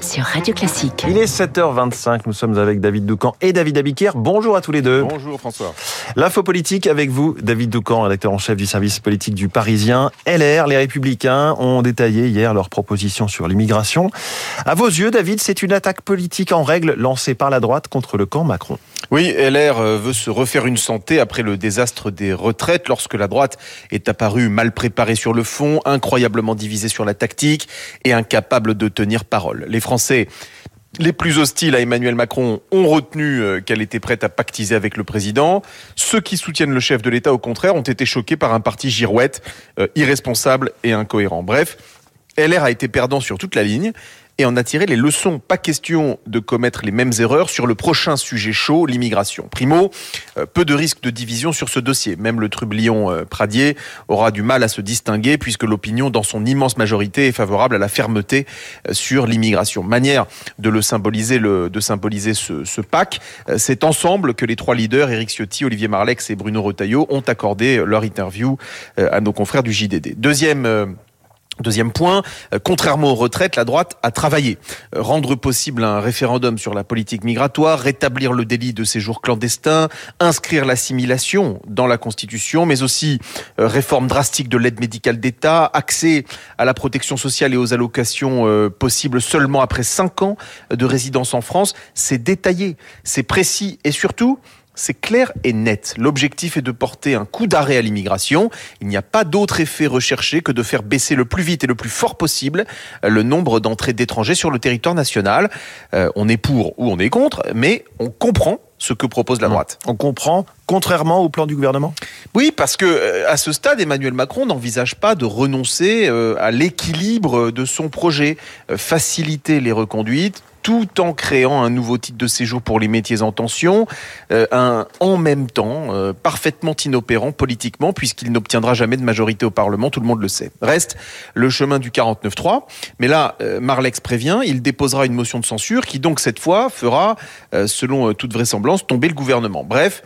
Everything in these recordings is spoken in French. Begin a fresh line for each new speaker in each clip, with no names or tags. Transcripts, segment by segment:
sur Radio Classique.
Il est 7h25, nous sommes avec David Doucan et David Abiquière. Bonjour à tous les deux.
Bonjour François.
L'info politique avec vous, David Doucan, rédacteur en chef du service politique du Parisien. LR, les Républicains ont détaillé hier leurs propositions sur l'immigration. À vos yeux, David, c'est une attaque politique en règle lancée par la droite contre le camp Macron.
Oui, LR euh, veut se refaire une santé après le désastre des retraites lorsque la droite est apparue mal préparée sur le fond, incroyablement divisée sur la tactique et incapable de tenir parole. Les Français les plus hostiles à Emmanuel Macron ont retenu euh, qu'elle était prête à pactiser avec le président. Ceux qui soutiennent le chef de l'État, au contraire, ont été choqués par un parti girouette, euh, irresponsable et incohérent. Bref, LR a été perdant sur toute la ligne et en a tiré les leçons. Pas question de commettre les mêmes erreurs sur le prochain sujet chaud, l'immigration. Primo, euh, peu de risques de division sur ce dossier. Même le trublion euh, Pradier aura du mal à se distinguer puisque l'opinion, dans son immense majorité, est favorable à la fermeté euh, sur l'immigration. Manière de le symboliser, de symboliser ce, ce pacte, c'est ensemble que les trois leaders, Éric Ciotti, Olivier Marlex et Bruno Retailleau, ont accordé leur interview à nos confrères du JDD. Deuxième Deuxième point, euh, contrairement aux retraites, la droite a travaillé. Euh, rendre possible un référendum sur la politique migratoire, rétablir le délit de séjour clandestin, inscrire l'assimilation dans la Constitution, mais aussi euh, réforme drastique de l'aide médicale d'État, accès à la protection sociale et aux allocations possibles seulement après cinq ans de résidence en France. C'est détaillé, c'est précis et surtout, c'est clair et net. L'objectif est de porter un coup d'arrêt à l'immigration. Il n'y a pas d'autre effet recherché que de faire baisser le plus vite et le plus fort possible euh, le nombre d'entrées d'étrangers sur le territoire national. Euh, on est pour ou on est contre, mais on comprend ce que propose la droite.
On comprend, contrairement au plan du gouvernement?
Oui, parce que euh, à ce stade, Emmanuel Macron n'envisage pas de renoncer à l'équilibre de son projet, faciliter les reconduites, tout en créant un nouveau titre de séjour pour les métiers en tension, euh, en même temps euh, parfaitement inopérant politiquement puisqu'il n'obtiendra jamais de majorité au Parlement, tout le monde le sait. Reste le chemin du 49-3, mais là, euh, Marlex prévient, il déposera une motion de censure qui donc cette fois fera, selon toute vraisemblance, tomber le gouvernement. Bref,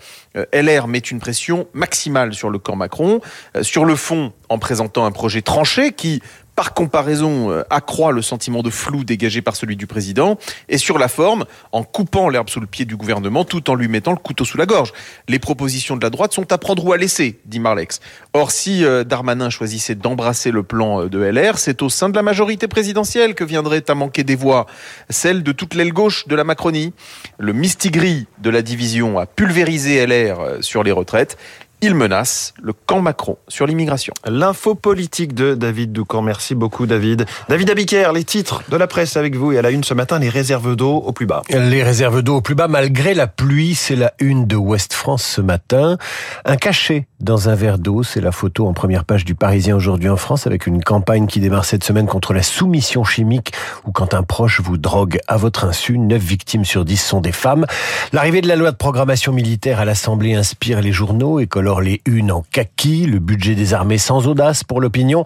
LR met une pression maximale sur le camp Macron, sur le fond en présentant un projet tranché qui par comparaison, euh, accroît le sentiment de flou dégagé par celui du président, et sur la forme, en coupant l'herbe sous le pied du gouvernement, tout en lui mettant le couteau sous la gorge. Les propositions de la droite sont à prendre ou à laisser, dit Marlex. Or, si euh, Darmanin choisissait d'embrasser le plan euh, de LR, c'est au sein de la majorité présidentielle que viendrait à manquer des voix, celle de toute l'aile gauche de la Macronie. Le mistigris de la division a pulvérisé LR sur les retraites il menace le camp Macron sur l'immigration.
L'info politique de David Doucan. Merci beaucoup, David. David Abiker, les titres de la presse avec vous et à la une ce matin, les réserves d'eau au plus bas.
Les réserves d'eau au plus bas, malgré la pluie, c'est la une de Ouest France ce matin. Un cachet dans un verre d'eau, c'est la photo en première page du Parisien aujourd'hui en France avec une campagne qui démarre cette semaine contre la soumission chimique ou quand un proche vous drogue à votre insu. Neuf victimes sur dix sont des femmes. L'arrivée de la loi de programmation militaire à l'Assemblée inspire les journaux et colore les unes en kaki, le budget des armées sans audace pour l'opinion,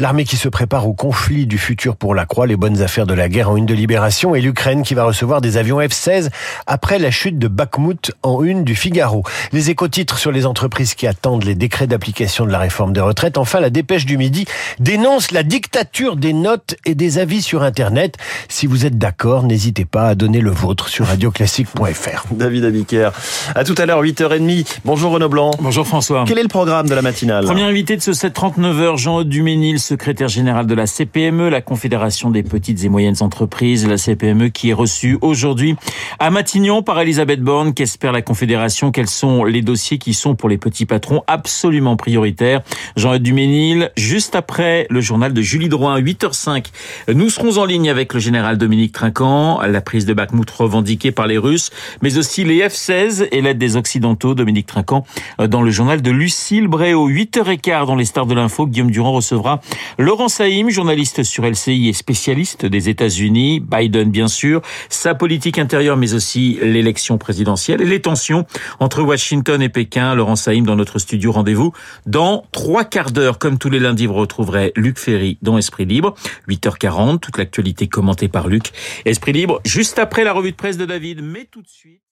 l'armée qui se prépare au conflit du futur pour la croix, les bonnes affaires de la guerre en une de libération et l'Ukraine qui va recevoir des avions F-16 après la chute de Bakhmut en une du Figaro. Les éco-titres sur les entreprises qui attendent les décrets d'application de la réforme des retraites. Enfin, la dépêche du midi dénonce la dictature des notes et des avis sur Internet. Si vous êtes d'accord, n'hésitez pas à donner le vôtre sur radioclassique.fr.
David Abiker. À tout à l'heure, 8h30. Bonjour Renaud Blanc.
Bonjour François.
Quel est le programme de la matinale?
Premier invité de ce 739h, Jean-Aude Duménil, secrétaire général de la CPME, la Confédération des petites et moyennes entreprises, la CPME qui est reçue aujourd'hui à Matignon par Elisabeth Borne. Qu'espère la Confédération? Quels sont les dossiers qui sont pour les petits patrons absolument prioritaires Jean-Aude Duménil, juste après le journal de Julie Drouin, 8h05. Nous serons en ligne avec le général Dominique Trinquant, la prise de Bakhmut revendiquée par les Russes, mais aussi les F-16 et l'aide des Occidentaux. Dominique Trinquant dans le journal de Lucille Bréau. 8h15 dans les stars de l'info, Guillaume Durand recevra Laurent Saïm, journaliste sur LCI et spécialiste des États-Unis, Biden bien sûr, sa politique intérieure mais aussi l'élection présidentielle et les tensions entre Washington et Pékin. Laurent Saïm dans notre studio rendez-vous dans trois quarts d'heure. Comme tous les lundis, vous retrouverez Luc Ferry dans Esprit Libre. 8h40, toute l'actualité commentée par Luc. Esprit Libre, juste après la revue de presse de David, mais tout de suite.